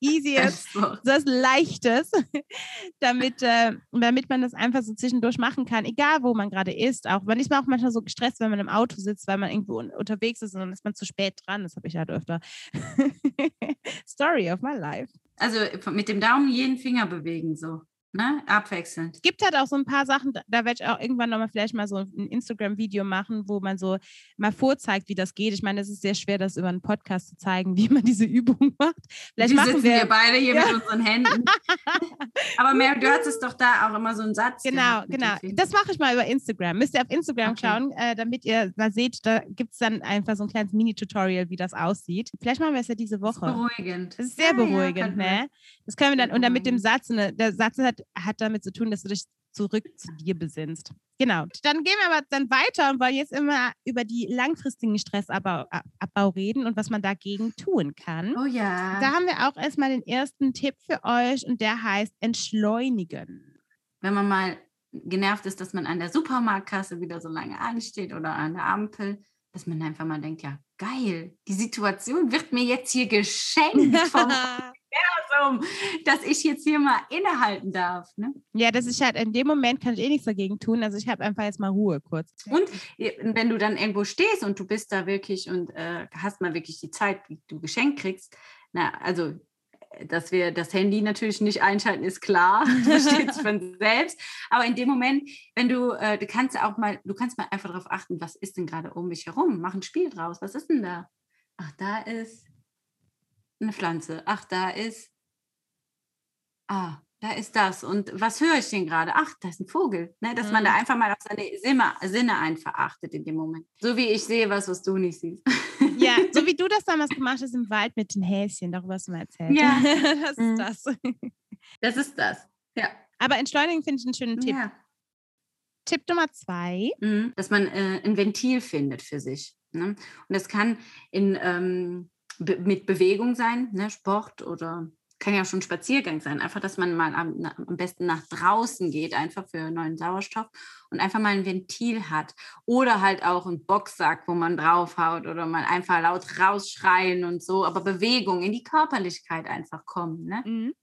Easiest, so was Leichtes, damit, äh, damit man das einfach so zwischendurch machen kann, egal wo man gerade ist. Auch man ist man auch manchmal so gestresst, wenn man im Auto sitzt, weil man irgendwo un unterwegs ist und dann ist man zu spät dran. Das habe ich halt öfter. Story of my life. Also mit dem Daumen jeden Finger bewegen so. Ne? Abwechselnd. Es gibt halt auch so ein paar Sachen, da werde ich auch irgendwann nochmal vielleicht mal so ein Instagram-Video machen, wo man so mal vorzeigt, wie das geht. Ich meine, es ist sehr schwer, das über einen Podcast zu zeigen, wie man diese Übung macht. Vielleicht wir machen sitzen wir beide hier ja. mit unseren Händen. Aber Mary, du hattest doch da auch immer so einen Satz. Genau, genau. Das mache ich mal über Instagram. Müsst ihr auf Instagram okay. schauen, äh, damit ihr mal seht, da gibt es dann einfach so ein kleines Mini-Tutorial, wie das aussieht. Vielleicht machen wir es ja diese Woche. Das ist beruhigend. Das ist sehr ja, beruhigend, ja, ne? Das können wir dann, und dann mit dem Satz, ne, der Satz hat hat damit zu tun, dass du dich zurück zu dir besinnst. Genau. Dann gehen wir aber dann weiter und wollen jetzt immer über die langfristigen Stressabbau Abbau reden und was man dagegen tun kann. Oh ja. Da haben wir auch erstmal den ersten Tipp für euch und der heißt entschleunigen. Wenn man mal genervt ist, dass man an der Supermarktkasse wieder so lange ansteht oder an der Ampel, dass man einfach mal denkt, ja, geil, die Situation wird mir jetzt hier geschenkt vom Universum, dass ich jetzt hier mal innehalten darf. Ne? Ja, das ist halt in dem Moment kann ich eh nichts dagegen tun. Also ich habe einfach jetzt mal Ruhe kurz. Und wenn du dann irgendwo stehst und du bist da wirklich und äh, hast mal wirklich die Zeit, die du geschenkt kriegst, na, also dass wir das Handy natürlich nicht einschalten, ist klar. Das steht von selbst. Aber in dem Moment, wenn du, äh, du kannst auch mal, du kannst mal einfach darauf achten, was ist denn gerade um mich herum? Mach ein Spiel draus. Was ist denn da? Ach, da ist eine Pflanze. Ach, da ist. Ah, da ist das. Und was höre ich denn gerade? Ach, da ist ein Vogel. Ne? Dass mhm. man da mhm. einfach mal auf seine Sinne, Sinne einfach achtet in dem Moment. So wie ich sehe was, was du nicht siehst. Ja, so wie du das damals gemacht hast im Wald mit den Häschen, darüber hast du mal erzählt. Ja, das mhm. ist das. Das ist das, ja. Aber entschleunigen finde ich einen schönen Tipp. Ja. Tipp Nummer zwei. Mhm. Dass man äh, ein Ventil findet für sich. Ne? Und das kann in, ähm, mit Bewegung sein, ne? Sport oder kann ja schon Spaziergang sein. Einfach, dass man mal am, am, besten nach draußen geht, einfach für neuen Sauerstoff und einfach mal ein Ventil hat. Oder halt auch einen Boxsack, wo man draufhaut oder mal einfach laut rausschreien und so. Aber Bewegung in die Körperlichkeit einfach kommen. Ne? Mhm.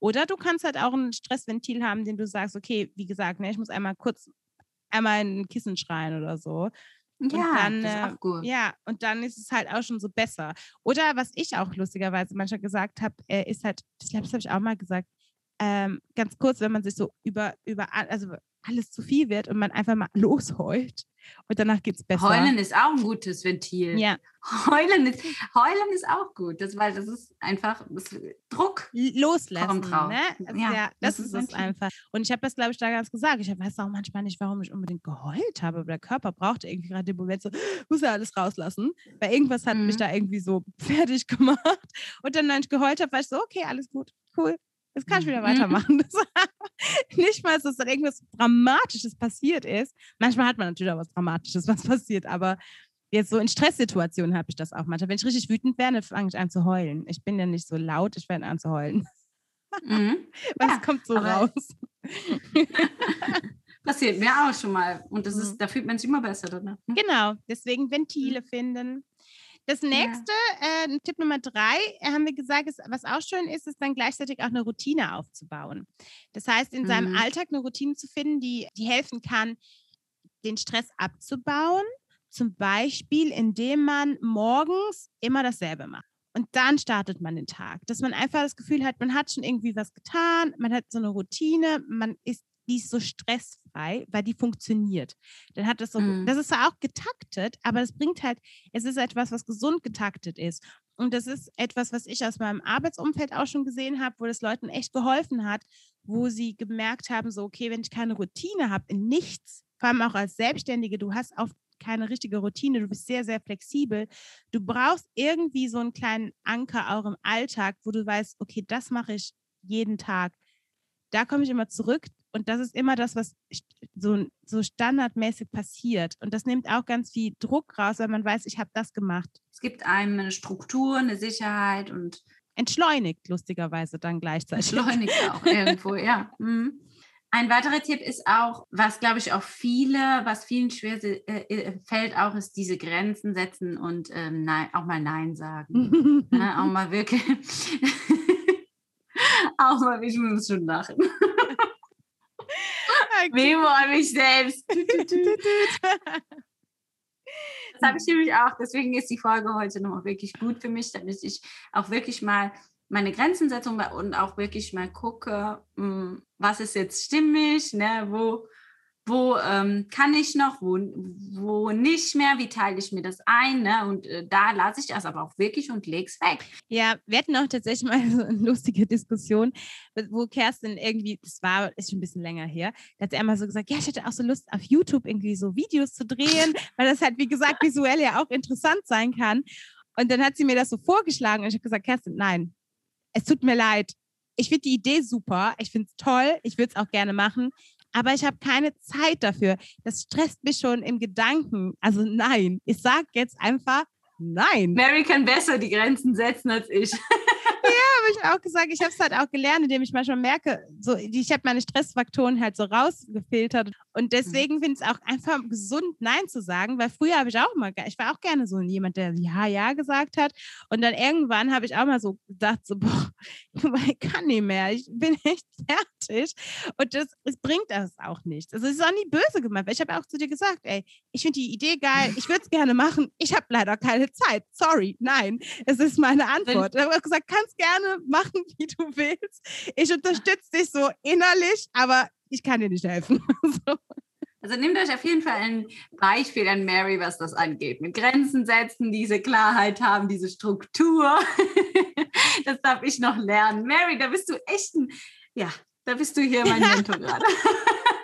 Oder du kannst halt auch ein Stressventil haben, den du sagst, okay, wie gesagt, ne, ich muss einmal kurz einmal in ein Kissen schreien oder so. Und ja, dann, das ist auch äh, gut. Ja, und dann ist es halt auch schon so besser. Oder was ich auch lustigerweise manchmal gesagt habe, äh, ist halt, ich glaube, das habe ich auch mal gesagt, ähm, ganz kurz, wenn man sich so über, über also alles zu viel wird und man einfach mal losheult und danach geht es besser. Heulen ist auch ein gutes Ventil. Ja. Heulen ist, Heulen ist auch gut, das, weil das ist einfach das Druck. Loslassen. Drauf. Ne? Also ja, ja, das, das ist es einfach. Und ich habe das, glaube ich, da ganz gesagt. Ich weiß auch manchmal nicht, warum ich unbedingt geheult habe, aber der Körper brauchte irgendwie gerade den Moment so, muss ja alles rauslassen, weil irgendwas hat mhm. mich da irgendwie so fertig gemacht. Und dann, wenn ich geheult habe, war ich so, okay, alles gut, cool, Jetzt kann ich wieder mhm. weitermachen. nicht mal, dass dann irgendwas Dramatisches passiert ist. Manchmal hat man natürlich auch was Dramatisches, was passiert, aber jetzt so in Stresssituationen habe ich das auch manchmal. Wenn ich richtig wütend werde, fange ich an zu heulen. Ich bin ja nicht so laut, ich werde an zu heulen. Mhm. Was ja, kommt so raus? Passiert mir auch schon mal. Und das ist, mhm. da fühlt man sich immer besser danach. Ne? Genau, deswegen Ventile mhm. finden. Das nächste, ja. äh, Tipp Nummer drei, äh, haben wir gesagt, ist, was auch schön ist, ist dann gleichzeitig auch eine Routine aufzubauen. Das heißt, in mhm. seinem Alltag eine Routine zu finden, die, die helfen kann, den Stress abzubauen. Zum Beispiel, indem man morgens immer dasselbe macht. Und dann startet man den Tag, dass man einfach das Gefühl hat, man hat schon irgendwie was getan, man hat so eine Routine, man ist die ist so stressfrei, weil die funktioniert. Dann hat das so, mm. das ist zwar auch getaktet, aber es bringt halt, es ist etwas, was gesund getaktet ist. Und das ist etwas, was ich aus meinem Arbeitsumfeld auch schon gesehen habe, wo das Leuten echt geholfen hat, wo sie gemerkt haben, so, okay, wenn ich keine Routine habe in nichts, vor allem auch als Selbstständige, du hast auf keine richtige Routine, du bist sehr, sehr flexibel. Du brauchst irgendwie so einen kleinen Anker auch im Alltag, wo du weißt, okay, das mache ich jeden Tag. Da komme ich immer zurück, und das ist immer das, was so, so standardmäßig passiert. Und das nimmt auch ganz viel Druck raus, weil man weiß, ich habe das gemacht. Es gibt einem eine Struktur, eine Sicherheit und entschleunigt lustigerweise dann gleichzeitig. Entschleunigt auch irgendwo, ja. Mhm. Ein weiterer Tipp ist auch, was glaube ich auch viele, was vielen schwer äh, äh, fällt, auch ist diese Grenzen setzen und ähm, nein, auch mal Nein sagen. ja, ne, auch mal wirklich, auch mal, ich muss schon lachen. Memo an mich selbst. Das habe ich nämlich auch. Deswegen ist die Folge heute nochmal wirklich gut für mich, damit ich auch wirklich mal meine Grenzen setze und auch wirklich mal gucke, hm, was ist jetzt stimmig, ne, wo wo ähm, kann ich noch, wo, wo nicht mehr, wie teile ich mir das ein. Ne? Und äh, da lasse ich das aber auch wirklich und lege es weg. Ja, wir hatten auch tatsächlich mal so eine lustige Diskussion, wo Kerstin irgendwie, das war ist schon ein bisschen länger her, da hat sie einmal so gesagt, ja, ich hätte auch so Lust, auf YouTube irgendwie so Videos zu drehen, weil das halt, wie gesagt, visuell ja auch interessant sein kann. Und dann hat sie mir das so vorgeschlagen und ich habe gesagt, Kerstin, nein, es tut mir leid. Ich finde die Idee super, ich finde es toll, ich würde es auch gerne machen, aber ich habe keine Zeit dafür. Das stresst mich schon im Gedanken. Also nein, ich sage jetzt einfach nein. Mary kann besser die Grenzen setzen als ich. ich auch gesagt, ich habe es halt auch gelernt, indem ich manchmal merke, so, ich habe meine Stressfaktoren halt so rausgefiltert. Und mhm. deswegen finde ich es auch einfach gesund, Nein zu sagen, weil früher habe ich auch mal, ich war auch gerne so jemand, der Ja, Ja gesagt hat. Und dann irgendwann habe ich auch mal so gedacht, so, boah, ich kann nicht mehr, ich bin echt fertig. Und das, das bringt das auch nicht. Also es ist auch nie böse gemeint, weil ich habe auch zu dir gesagt, ey, ich finde die Idee geil, ich würde es gerne machen, ich habe leider keine Zeit. Sorry, nein, es ist meine Antwort. Ich habe auch gesagt, kannst gerne machen, wie du willst. Ich unterstütze dich so innerlich, aber ich kann dir nicht helfen. so. Also nehmt euch auf jeden Fall ein Beispiel an Mary, was das angeht. Mit Grenzen setzen, diese Klarheit haben, diese Struktur. das darf ich noch lernen. Mary, da bist du echt ein, ja, da bist du hier mein Mentor gerade.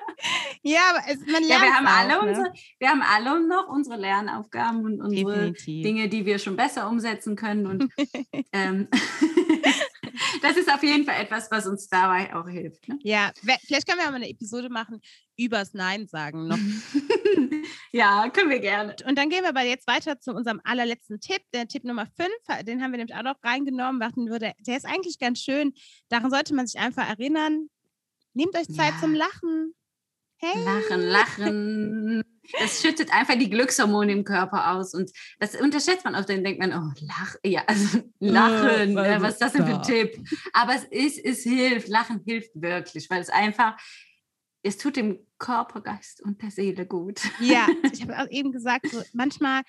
ja, aber es, man lernt ja, wir haben auch, alle ne? unsere, wir haben alle noch unsere Lernaufgaben und unsere Definitiv. Dinge, die wir schon besser umsetzen können. Und ähm, das ist auf jeden Fall etwas, was uns dabei auch hilft. Ne? Ja, vielleicht können wir auch mal eine Episode machen übers Nein sagen noch. ja, können wir gerne. Und dann gehen wir aber jetzt weiter zu unserem allerletzten Tipp. Der Tipp Nummer 5, den haben wir nämlich auch noch reingenommen. Wir dachten, würde, der ist eigentlich ganz schön. Daran sollte man sich einfach erinnern. Nehmt euch Zeit Ja. zum Lachen. Hey. Lachen, lachen. Das schüttet einfach die Glückshormone im Körper aus. Und das unterschätzt man oft. Dann denkt man, oh, lach, ja, also lachen. Äh, äh, was ist das denn für ein. Tipp? Aber es ist, es hilft. Lachen hilft wirklich, weil es einfach, es tut dem Körper, Geist und der Seele gut. Ja, ich habe auch eben gesagt, so, manchmal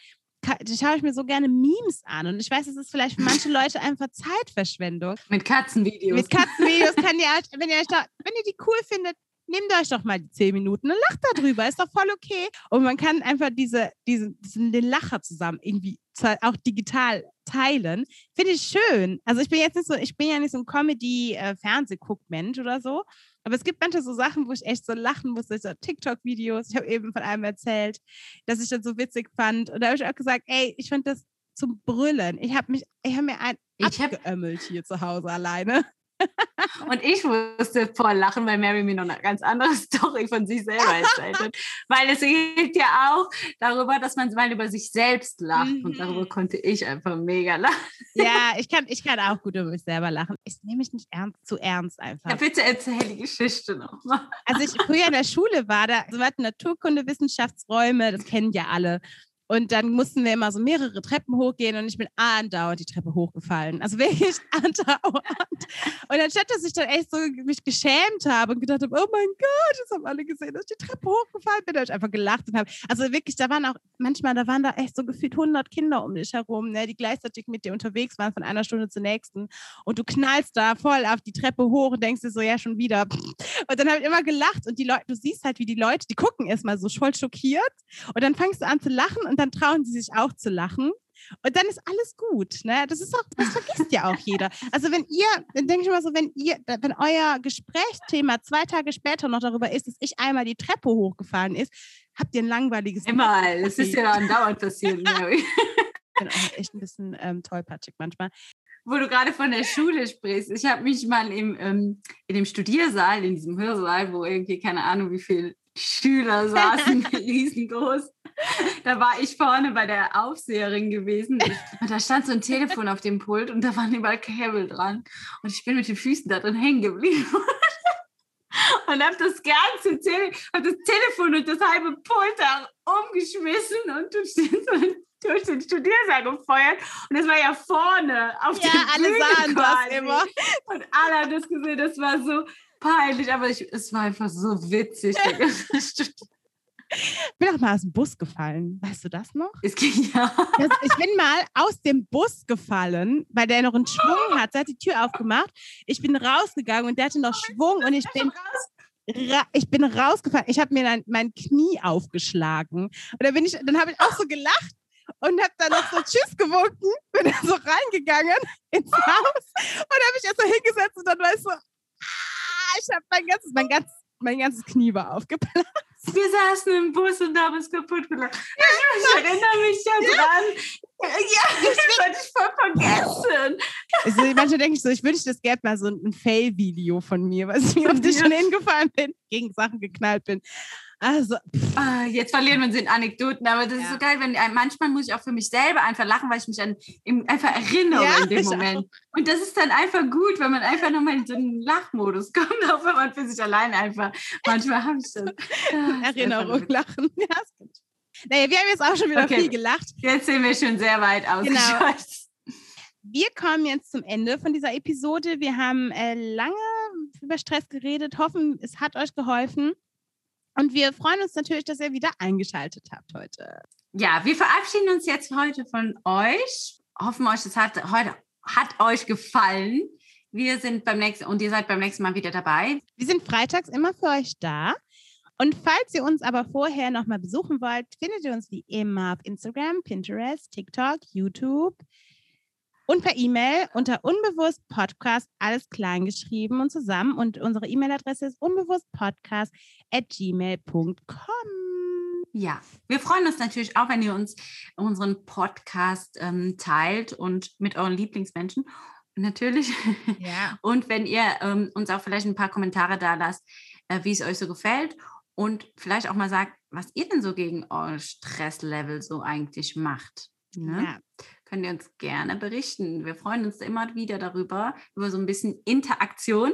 schaue ich mir so gerne Memes an. Und ich weiß, es ist vielleicht für manche Leute einfach Zeitverschwendung. Mit Katzenvideos. Mit Katzenvideos kann ihr, euch- wenn ihr euch da, wenn ihr die cool findet, nehmt euch doch mal die zehn Minuten und lacht darüber. Ist doch voll okay. Und man kann einfach diese, diesen, diesen den Lacher zusammen irgendwie auch digital teilen. Finde ich schön. Also ich bin jetzt nicht so, ich bin ja nicht so ein Comedy-Fernsehguck-Mensch oder so. Aber es gibt manche so Sachen, wo ich echt so lachen muss, so TikTok-Videos. Ich habe eben von einem erzählt, dass ich das so witzig fand. Und da habe ich auch gesagt, ey, ich fand das zum Brüllen. Ich habe mich, ich habe mir ein Ich hab- abgeömmelt hier zu Hause alleine. Und ich musste voll lachen, weil Mary mir noch eine ganz andere Story von sich selber erzählt hat. Weil es geht ja auch darüber, dass man mal über sich selbst lacht. Und darüber Mhm. konnte ich einfach mega lachen. Ja, ich kann, ich kann auch gut über mich selber lachen. Ich nehme mich nicht ernst, zu ernst einfach. Ja, bitte erzähl die Geschichte nochmal. Als ich früher in der Schule war, da so wir hatten Naturkunde, Wissenschaftsräume, das kennen ja alle. Und dann mussten wir immer so mehrere Treppen hochgehen und ich bin andauernd die Treppe hochgefallen. Also wirklich andauernd. Und anstatt, dass ich dann echt so mich geschämt habe und gedacht habe, oh mein Gott, das haben alle gesehen, dass ich die Treppe hochgefallen bin, habe ich einfach gelacht und habe, also wirklich, da waren auch, manchmal, da waren da echt so gefühlt 100 Kinder um dich herum, ne, die gleichzeitig mit dir unterwegs waren von einer Stunde zur nächsten. Und du knallst da voll auf die Treppe hoch und denkst dir so, ja, schon wieder. Und dann habe ich immer gelacht und die Leute, du siehst halt, wie die Leute, die gucken erstmal so voll schockiert und dann fängst du an zu lachen und dann trauen sie sich auch zu lachen. Und dann ist alles gut. Ne? Das ist auch, das vergisst ja auch jeder. Also wenn ihr, dann denke ich mal so, wenn ihr, wenn euer Gesprächsthema zwei Tage später noch darüber ist, dass ich einmal die Treppe hochgefallen ist, habt ihr ein langweiliges Immer, das ist ja andauernd passiert, Mary. Ich bin auch echt ein bisschen ähm, tollpatschig manchmal. Wo du gerade von der Schule sprichst. Ich habe mich mal im, ähm, in dem Studiersaal, in diesem Hörsaal, wo irgendwie keine Ahnung, wie viele Schüler saßen, riesengroß. Da war ich vorne bei der Aufseherin gewesen und da stand so ein Telefon auf dem Pult und da waren überall Kabel dran und ich bin mit den Füßen da drin hängen geblieben und habe das ganze Tele hab das Telefon und das halbe Pult da umgeschmissen und durch den, durch den Studiersaal gefeuert und das war ja vorne auf Ja, der alle Bühne sahen das quasi. immer. Und alle haben das gesehen, das war so peinlich, aber ich, es war einfach so witzig. Ich bin auch mal aus dem Bus gefallen. Weißt du das noch? es ging ja. Das, ich bin mal aus dem Bus gefallen, weil der noch einen Schwung hat. Der hat die Tür aufgemacht. Ich bin rausgegangen und der hatte noch Schwung und ich bin, ich bin rausgefallen. Ich habe mir dann mein Knie aufgeschlagen. Und dann bin ich, dann habe ich auch so gelacht und habe dann noch so Tschüss gewunken, bin dann so reingegangen ins Haus und habe mich erst so hingesetzt und dann war ich so, ah, ich habe mein ganzes, mein ganzes, mein ganzes Knie war aufgeplatzt. Wir saßen im Bus und haben es kaputt gemacht. Ich, ich erinnere mich ja dran. Ja, hatte ich vergessen. Also manchmal denke ich so, ich wünschte, es gäbe mal so ein Fail-Video von mir, was ich mir auf die Ja. schon hingefallen bin, gegen Sachen geknallt bin. Also, ah, jetzt verlieren wir uns in Anekdoten, aber das ja. ist so geil, wenn manchmal muss ich auch für mich selber einfach lachen, weil ich mich an im, einfach erinnere ja, in dem Moment. Auch. Und das ist dann einfach gut, wenn man einfach nochmal in so einen Lachmodus kommt, auch wenn man für sich alleine einfach. Manchmal habe ich so ah, Erinnerung, Lachen. Ja. Naja, wir haben jetzt auch schon wieder okay. viel gelacht. Jetzt sind wir schon sehr weit ausgeschweift. Genau. Wir kommen jetzt zum Ende von dieser Episode. Wir haben äh, lange über Stress geredet, hoffen, es hat euch geholfen. Und wir freuen uns natürlich, dass ihr wieder eingeschaltet habt heute. Ja, wir verabschieden uns jetzt heute von euch. Hoffen euch, es hat heute hat euch gefallen. Wir sind beim nächsten und ihr seid beim nächsten Mal wieder dabei. Wir sind freitags immer für euch da. Und falls ihr uns aber vorher nochmal besuchen wollt, findet ihr uns wie immer auf Instagram, Pinterest, TikTok, YouTube und per E-Mail unter unbewusst Podcast, alles klein geschrieben und zusammen. Und unsere E-Mail-Adresse ist unbewusstpodcast at gmail.com. Ja, wir freuen uns natürlich auch, wenn ihr uns unseren Podcast ähm, teilt und mit euren Lieblingsmenschen. Natürlich. Ja. Und wenn ihr ähm, uns auch vielleicht ein paar Kommentare da lasst, äh, wie es euch so gefällt und vielleicht auch mal sagt, was ihr denn so gegen euer Stresslevel so eigentlich macht. Ne? Ja könnt ihr uns gerne berichten. Wir freuen uns immer wieder darüber, über so ein bisschen Interaktion.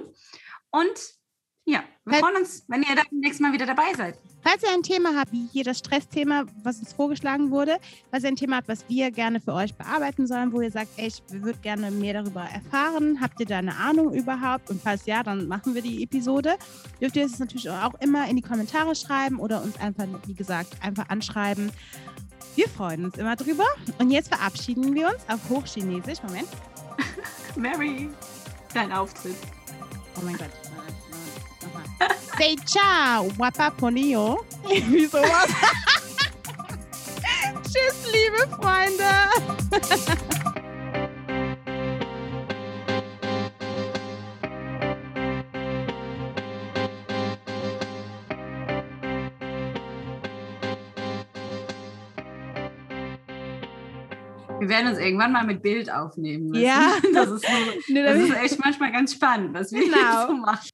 Und ja, wir freuen uns, wenn ihr dann nächstes Mal wieder dabei seid. Falls ihr ein Thema habt, wie hier das Stressthema, was uns vorgeschlagen wurde, falls ihr ein Thema habt, was wir gerne für euch bearbeiten sollen, wo ihr sagt, ey, ich würde gerne mehr darüber erfahren, habt ihr da eine Ahnung überhaupt? Und falls ja, dann machen wir die Episode. Dürft ihr es natürlich auch immer in die Kommentare schreiben oder uns einfach, wie gesagt, einfach anschreiben. Wir freuen uns immer drüber. Und jetzt verabschieden wir uns auf Hochchinesisch. Moment. Mary, dein Auftritt. Oh mein Gott. Say ciao, wapa ponio. Wie sowas. Tschüss, liebe Freunde. Wir werden uns irgendwann mal mit Bild aufnehmen. Müssen. Ja. Das ist, so, das ist echt manchmal ganz spannend, was wir genau. so machen.